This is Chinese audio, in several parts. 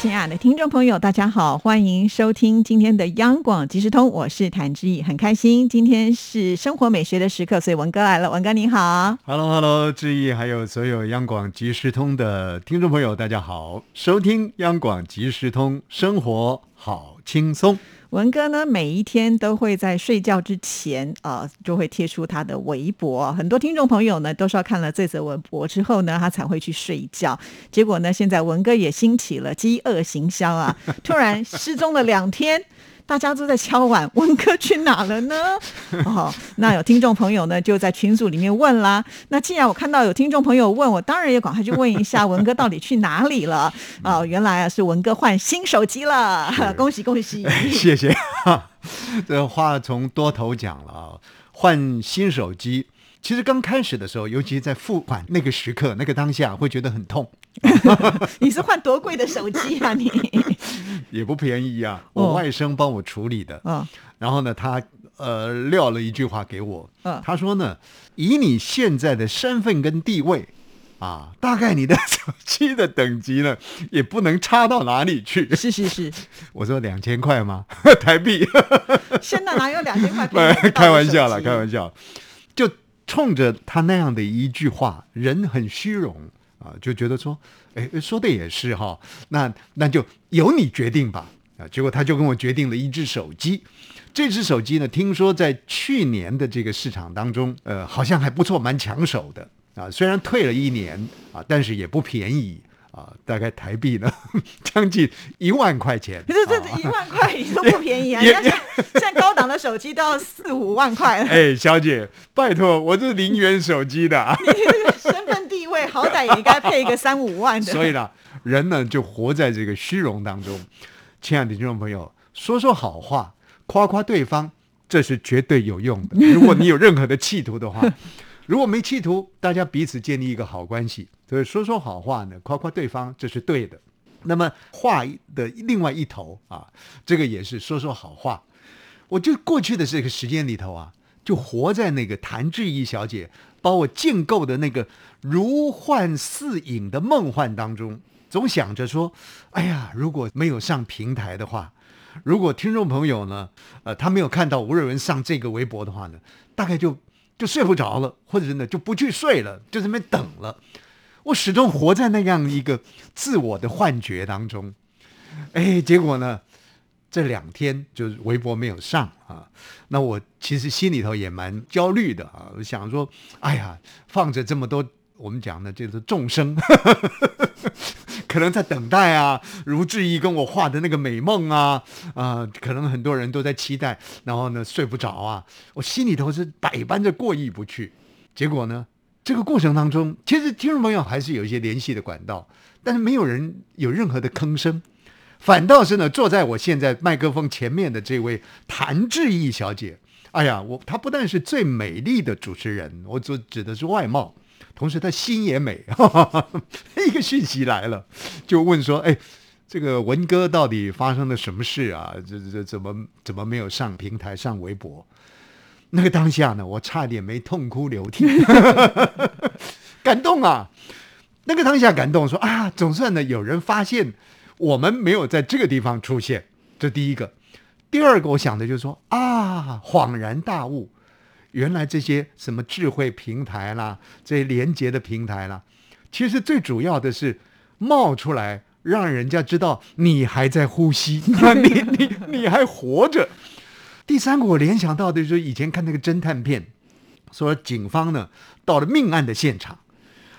亲爱的听众朋友，大家好，欢迎收听今天的央广即时通，我是谭志毅，很开心，今天是生活美学的时刻，所以文哥来了，文哥你好，Hello Hello，志毅还有所有央广即时通的听众朋友，大家好，收听央广即时通，生活好轻松。文哥呢，每一天都会在睡觉之前啊，就会贴出他的微博。很多听众朋友呢，都是要看了这则微博之后呢，他才会去睡觉。结果呢，现在文哥也兴起了饥饿行销啊，突然失踪了两天。大家都在敲碗，文哥去哪了呢？哦，那有听众朋友呢，就在群组里面问啦。那既然我看到有听众朋友问我，当然也赶快去问一下文哥到底去哪里了。哦，原来啊是文哥换新手机了，恭喜恭喜！谢谢。这话从多头讲了啊，换新手机。其实刚开始的时候，尤其在付款那个时刻、那个当下，会觉得很痛。你是换多贵的手机啊？你 也不便宜啊！我外甥帮我处理的。嗯，然后呢，他呃撂了一句话给我。嗯，他说呢，以你现在的身份跟地位啊，大概你的手机的等级呢，也不能差到哪里去。是 是是。我说两千块吗？台币？现在哪有两千块？开玩笑了，开玩笑。冲着他那样的一句话，人很虚荣啊，就觉得说，哎，说的也是哈，那那就由你决定吧啊。结果他就跟我决定了一只手机，这只手机呢，听说在去年的这个市场当中，呃，好像还不错，蛮抢手的啊。虽然退了一年啊，但是也不便宜。啊，大概台币呢，将近一万块钱。可是这一万块也都不便宜啊！现在高档的手机都要四五万块了。哎，小姐，拜托，我是零元手机的，身份地位好歹也应该配一个三五万的。所以呢，人呢就活在这个虚荣当中。亲爱的听众朋友，说说好话，夸夸对方，这是绝对有用的。如果你有任何的企图的话。如果没企图，大家彼此建立一个好关系，所以说说好话呢，夸夸对方，这是对的。那么话的另外一头啊，这个也是说说好话。我就过去的这个时间里头啊，就活在那个谭志毅小姐把我建构的那个如幻似影的梦幻当中，总想着说，哎呀，如果没有上平台的话，如果听众朋友呢，呃，他没有看到吴瑞文上这个微博的话呢，大概就。就睡不着了，或者是呢就不去睡了，就在那边等了。我始终活在那样一个自我的幻觉当中。哎，结果呢，这两天就是微博没有上啊。那我其实心里头也蛮焦虑的啊，我想说，哎呀，放着这么多。我们讲的就是众生，可能在等待啊，如志毅跟我画的那个美梦啊，啊，可能很多人都在期待，然后呢睡不着啊，我心里头是百般的过意不去。结果呢，这个过程当中，其实听众朋友还是有一些联系的管道，但是没有人有任何的吭声，反倒是呢，坐在我现在麦克风前面的这位谭志毅小姐，哎呀，我她不但是最美丽的主持人，我所指的是外貌。同时，他心也美，哈哈哈一个讯息来了，就问说：“哎，这个文哥到底发生了什么事啊？这这怎么怎么没有上平台上微博？”那个当下呢，我差点没痛哭流涕，感动啊！那个当下感动，说啊，总算呢有人发现我们没有在这个地方出现，这第一个。第二个，我想的就是说啊，恍然大悟。原来这些什么智慧平台啦，这些连接的平台啦，其实最主要的是冒出来，让人家知道你还在呼吸，你你你还活着。第三个，我联想到的就是以前看那个侦探片，说警方呢到了命案的现场，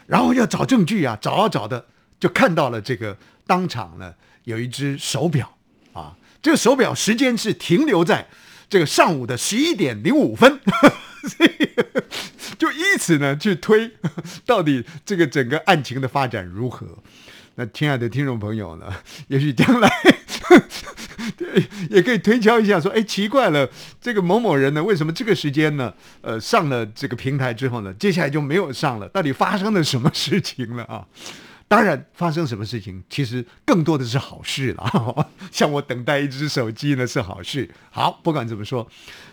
然后要找证据啊，找啊找的，就看到了这个当场呢有一只手表啊，这个手表时间是停留在。这个上午的十一点零五分，就以此呢去推，到底这个整个案情的发展如何？那亲爱的听众朋友呢，也许将来也可以推敲一下，说，哎，奇怪了，这个某某人呢，为什么这个时间呢，呃，上了这个平台之后呢，接下来就没有上了？到底发生了什么事情了啊？当然，发生什么事情，其实更多的是好事了。像我等待一只手机呢，是好事。好，不管怎么说，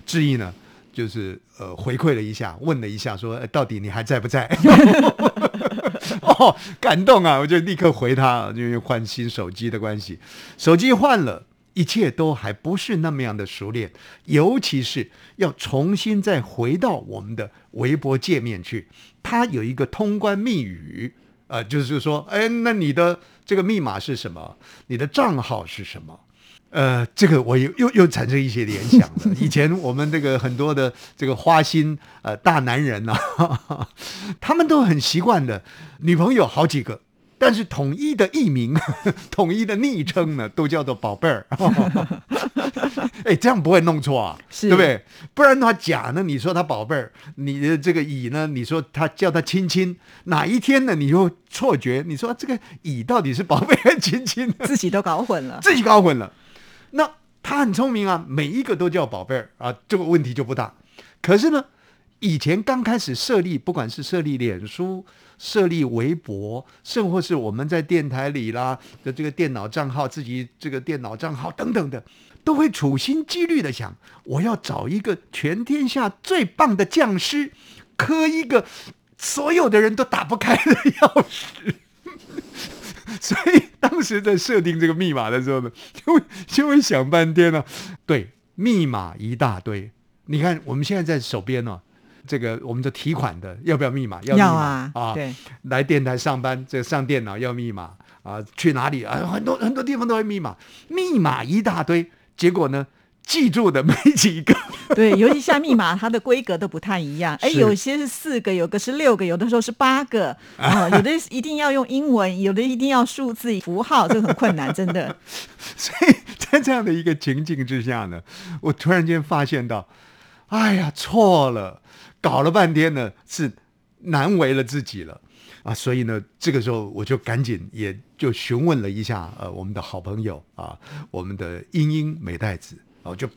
志毅呢，就是呃回馈了一下，问了一下，说、呃到底你还在不在？哦，感动啊！我就立刻回他，因为换新手机的关系，手机换了。一切都还不是那么样的熟练，尤其是要重新再回到我们的微博界面去，它有一个通关密语，呃，就是说，哎，那你的这个密码是什么？你的账号是什么？呃，这个我又又又产生一些联想了。以前我们这个很多的这个花心呃大男人呐、他们都很习惯的，女朋友好几个。但是统一的艺名、统一的昵称呢，都叫做宝贝儿。哎，这样不会弄错啊，对不对？不然的话，甲呢，你说他宝贝儿，你的这个乙呢，你说他叫他亲亲，哪一天呢，你就错觉，你说这个乙到底是宝贝还是亲亲？自己都搞混了。自己搞混了。那他很聪明啊，每一个都叫宝贝儿啊，这个问题就不大。可是呢，以前刚开始设立，不管是设立脸书、设立微博，甚或是我们在电台里啦的这个电脑账号、自己这个电脑账号等等的，都会处心积虑的想，我要找一个全天下最棒的匠师，刻一个所有的人都打不开的钥匙。所以当时在设定这个密码的时候呢，就会就会想半天呢、对，密码一大堆。你看我们现在在手边呢、这个我们的提款的要不要密码？要密要码啊，对，来电台上班，这个上电脑要密码啊，去哪里啊？很多很多地方都要密码，密码一大堆，结果呢，记住的没几个。对，尤其像密码，它的规格都不太一样。哎，有些是四个，有个是六个，有的时候是八个 啊、有的一定要用英文，有的一定要数字符号，这个很困难，真的。所以在这样的一个情境之下呢，我突然间发现到，哎呀，错了，搞了半天呢，是难为了自己了啊！所以呢，这个时候我就赶紧也就询问了一下呃我们的好朋友啊，我们的英英美代子，我、就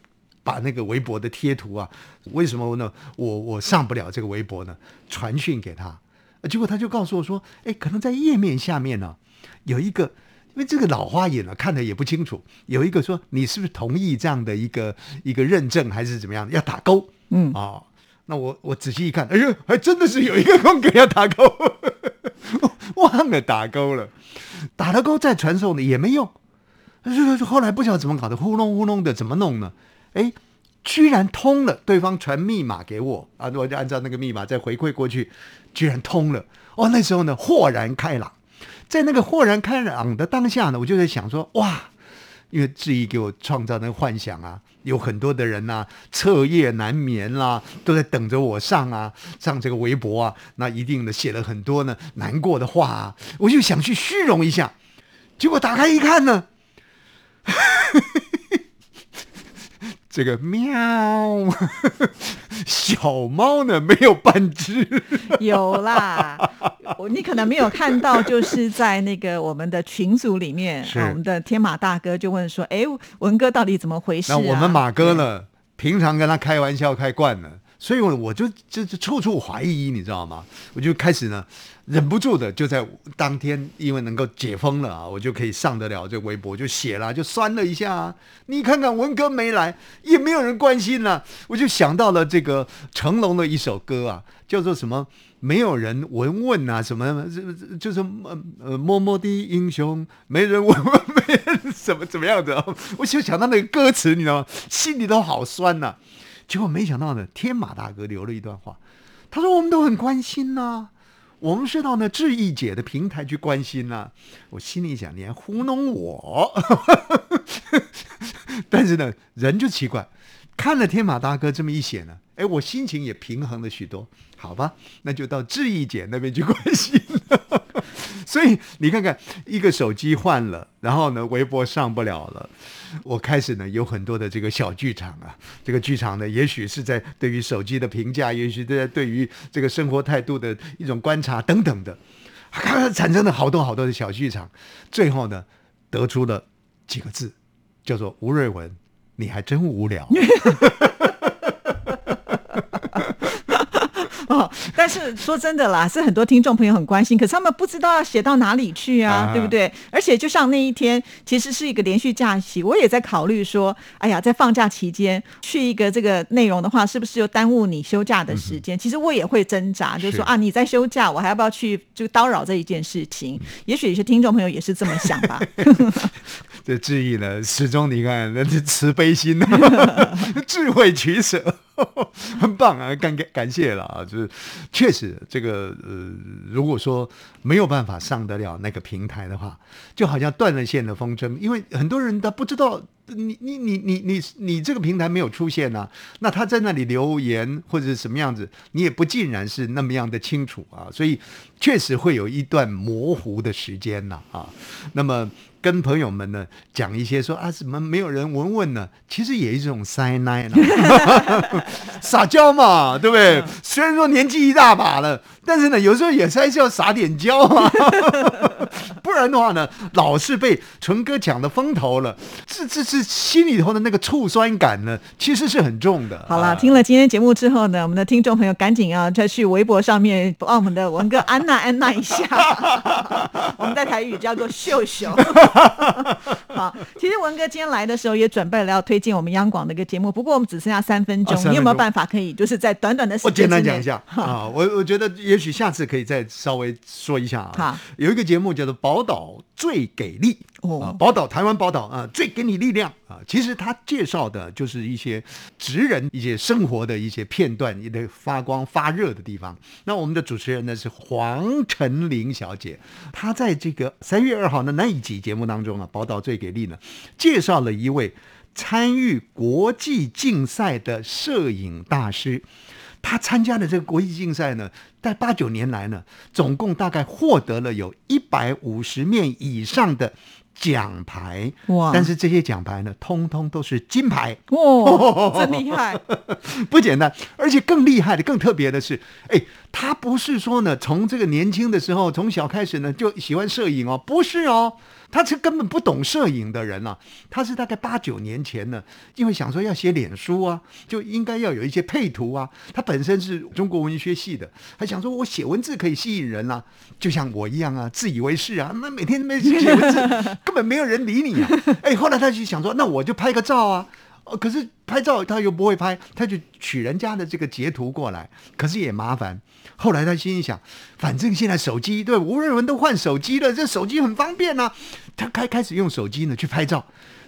把那个微博的贴图啊，为什么呢？我我上不了这个微博呢？传讯给他，呃结果他就告诉我说，哎，可能在页面下面呢、有一个，因为这个老花眼了、看的也不清楚，有一个说你是不是同意这样的一个一个认证还是怎么样，要打勾，嗯啊、那我我仔细一看，哎呦，还真的是有一个空格要打勾，忘了打勾了，打了勾再传送的也没用，后来不晓得怎么搞的，糊弄糊弄的怎么弄呢？哎，居然通了，对方传密码给我啊，我就按照那个密码再回馈过去，居然通了。哦，那时候呢，豁然开朗。在那个豁然开朗的当下呢，我就在想说，哇，因为志毅给我创造那个幻想啊，有很多的人呐、彻夜难眠啦、都在等着我上啊，上这个微博啊，那一定的写了很多呢难过的话啊，我就想去虚荣一下，结果打开一看呢，这个喵，小猫呢没有半只，有啦，你可能没有看到，就是在那个我们的群组里面，我们的天马大哥就问说：“哎，文哥到底怎么回事、啊？”那我们马哥呢，平常跟他开玩笑开惯了，所以我我就就就处处怀疑，你知道吗？我就开始呢，忍不住的就在当天，因为能够解封了啊，我就可以上得了这微博，就写了，就酸了一下啊。你看看文哥没来，也没有人关心了、我就想到了这个成龙的一首歌啊，叫做什么？没有人闻问啊，什么这就是呃呃默默的英雄，没人闻问，没人怎么怎么样子、啊，我就想到那个歌词，你知道吗？心里都好酸呐、结果没想到呢，天马大哥留了一段话，他说我们都很关心呐、我们是到那志毅姐的平台去关心呐、我心里想，你还糊弄我。但是呢，人就奇怪，看了天马大哥这么一写呢，哎，我心情也平衡了许多。好吧，那就到志毅姐那边去关心了。所以你看看，一个手机换了，然后呢，微博上不了了。我开始呢有很多的这个小剧场啊，这个剧场呢，也许是在对于手机的评价，也许在对于这个生活态度的一种观察等等的，产生了好多好多的小剧场。最后呢，得出了几个字，叫做吴瑞文，你还真无聊。哦，但是说真的啦，是很多听众朋友很关心，可是他们不知道要写到哪里去啊，啊对不对？而且就像那一天，其实是一个连续假期，我也在考虑说，哎呀，在放假期间去一个这个内容的话，是不是又耽误你休假的时间？其实我也会挣扎，就是说是啊，你在休假，我还要不要去就叨扰这一件事情？也许有些听众朋友也是这么想吧。这志毅呢，始终你看那是慈悲心，智慧取舍，很棒啊！感感感谢了啊！就是确实这个呃，如果说没有办法上得了那个平台的话，就好像断了线的风筝，因为很多人他不知道。你你你你你你这个平台没有出现呢、那他在那里留言或者是什么样子，你也不尽然是那么样的清楚啊，所以确实会有一段模糊的时间呐啊那么跟朋友们呢讲一些说啊，怎么没有人闻闻呢？其实也是一种塞奶呢，撒娇嘛，对不对？虽然说年纪一大把了，但是呢，有时候也是还是要撒点娇啊，不然的话呢，老是被纯哥抢的风头了，这这这心里头的那个醋酸感呢，其实是很重的。好了，啊听了今天节目之后呢，我们的听众朋友赶紧要再去微博上面帮我们的文哥安娜安娜一下，我们在台语叫做秀秀。好，其实文哥今天来的时候也准备了要推荐我们央广的一个节目，不过我们只剩下三分钟，你有没有办法可以就是在短短的时我简间之内单讲一下啊，我我觉得也许下次可以再稍微说一下啊。好，有一个节目叫做《宝岛最给力》哦啊，宝岛台湾宝岛啊，最给你力量啊。其实他介绍的就是一些职人一些生活的一些片段，一些发光发热的地方。那我们的主持人呢是黄晨玲小姐，她在这个三月二号的那一集节目当中啊，《宝岛最给力》呢，介绍了一位参与国际竞赛的摄影大师。他参加的这个国际竞赛呢，在八九年来呢，总共大概获得了有一百五十面以上的奖牌。哇但是这些奖牌呢，通通都是金牌，哇，真厉害！不简单。而且更厉害的、更特别的是，哎，他不是说呢，从这个年轻的时候，从小开始呢就喜欢摄影哦，不是哦。他是根本不懂摄影的人啊，他是大概八九年前呢，因为想说要写脸书啊，就应该要有一些配图啊。他本身是中国文学系的，还想说我写文字可以吸引人啊，就像我一样啊，自以为是啊，那每天没写文字，根本没有人理你啊。哎，后来他就想说，那我就拍个照啊。哦，可是拍照他又不会拍，他就取人家的这个截图过来，可是也麻烦。后来他心里想，反正现在手机对吴瑞文都换手机了，这手机很方便啊。他开开始用手机呢去拍照，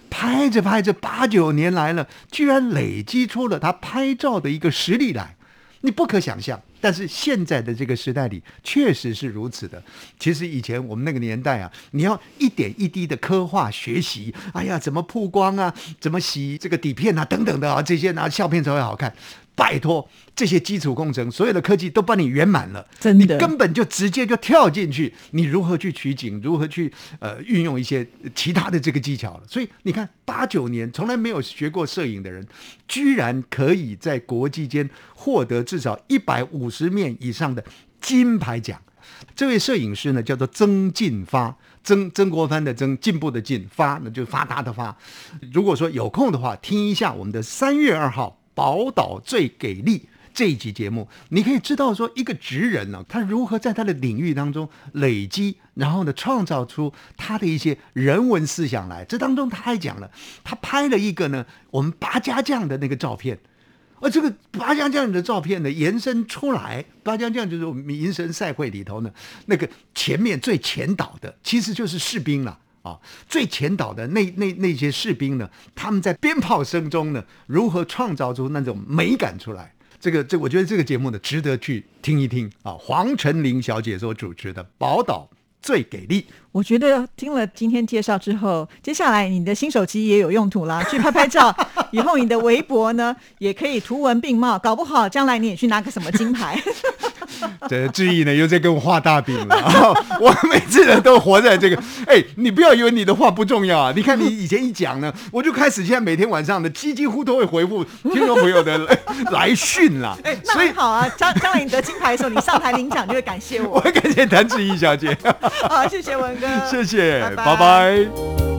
拍着拍着八九年来了，居然累积出了他拍照的一个实力来。你不可想象，但是现在的这个时代里确实是如此的。其实以前我们那个年代啊，你要一点一滴的刻画学习，哎呀，怎么曝光啊，怎么洗这个底片啊，等等的啊，这些拿相片才会好看。拜托，这些基础工程，所有的科技都帮你圆满了，真的你根本就直接就跳进去，你如何去取景，如何去呃运用一些其他的这个技巧了。所以你看，八九年从来没有学过摄影的人，居然可以在国际间获得至少一百五十面以上的金牌奖。这位摄影师呢，叫做曾进发，曾曾国藩的曾，进步的进，发那就发达的发。如果说有空的话，听一下我们的三月二号《宝岛最给力》这一集节目，你可以知道说一个职人呢、他如何在他的领域当中累积，然后呢创造出他的一些人文思想来。这当中他还讲了，他拍了一个呢我们八家将的那个照片。而这个八家将的照片呢，延伸出来，八家将就是我们民神赛会里头呢，那个前面最前导的，其实就是士兵了啊。最前导的那那那些士兵呢，他们在鞭炮声中呢，如何创造出那种美感出来？这个这，我觉得这个节目呢，值得去听一听啊。黄晨玲小姐所主持的《宝岛最给力》。我觉得听了今天介绍之后，接下来你的新手机也有用途啦，去拍拍照，以后你的微博呢也可以图文并茂，搞不好将来你也去拿个什么金牌。这志毅呢又在跟我画大饼了、啊，我每次呢都活在这个，哎，你不要以为你的话不重要啊！你看你以前一讲呢，我就开始现在每天晚上呢，几几乎都会回复听众朋友的来 来讯啦。哎，那好啊，将将来你得金牌的时候，你上台领奖就会感谢我我。感谢谭志毅小姐，好，谢谢文哥，谢谢，拜拜拜拜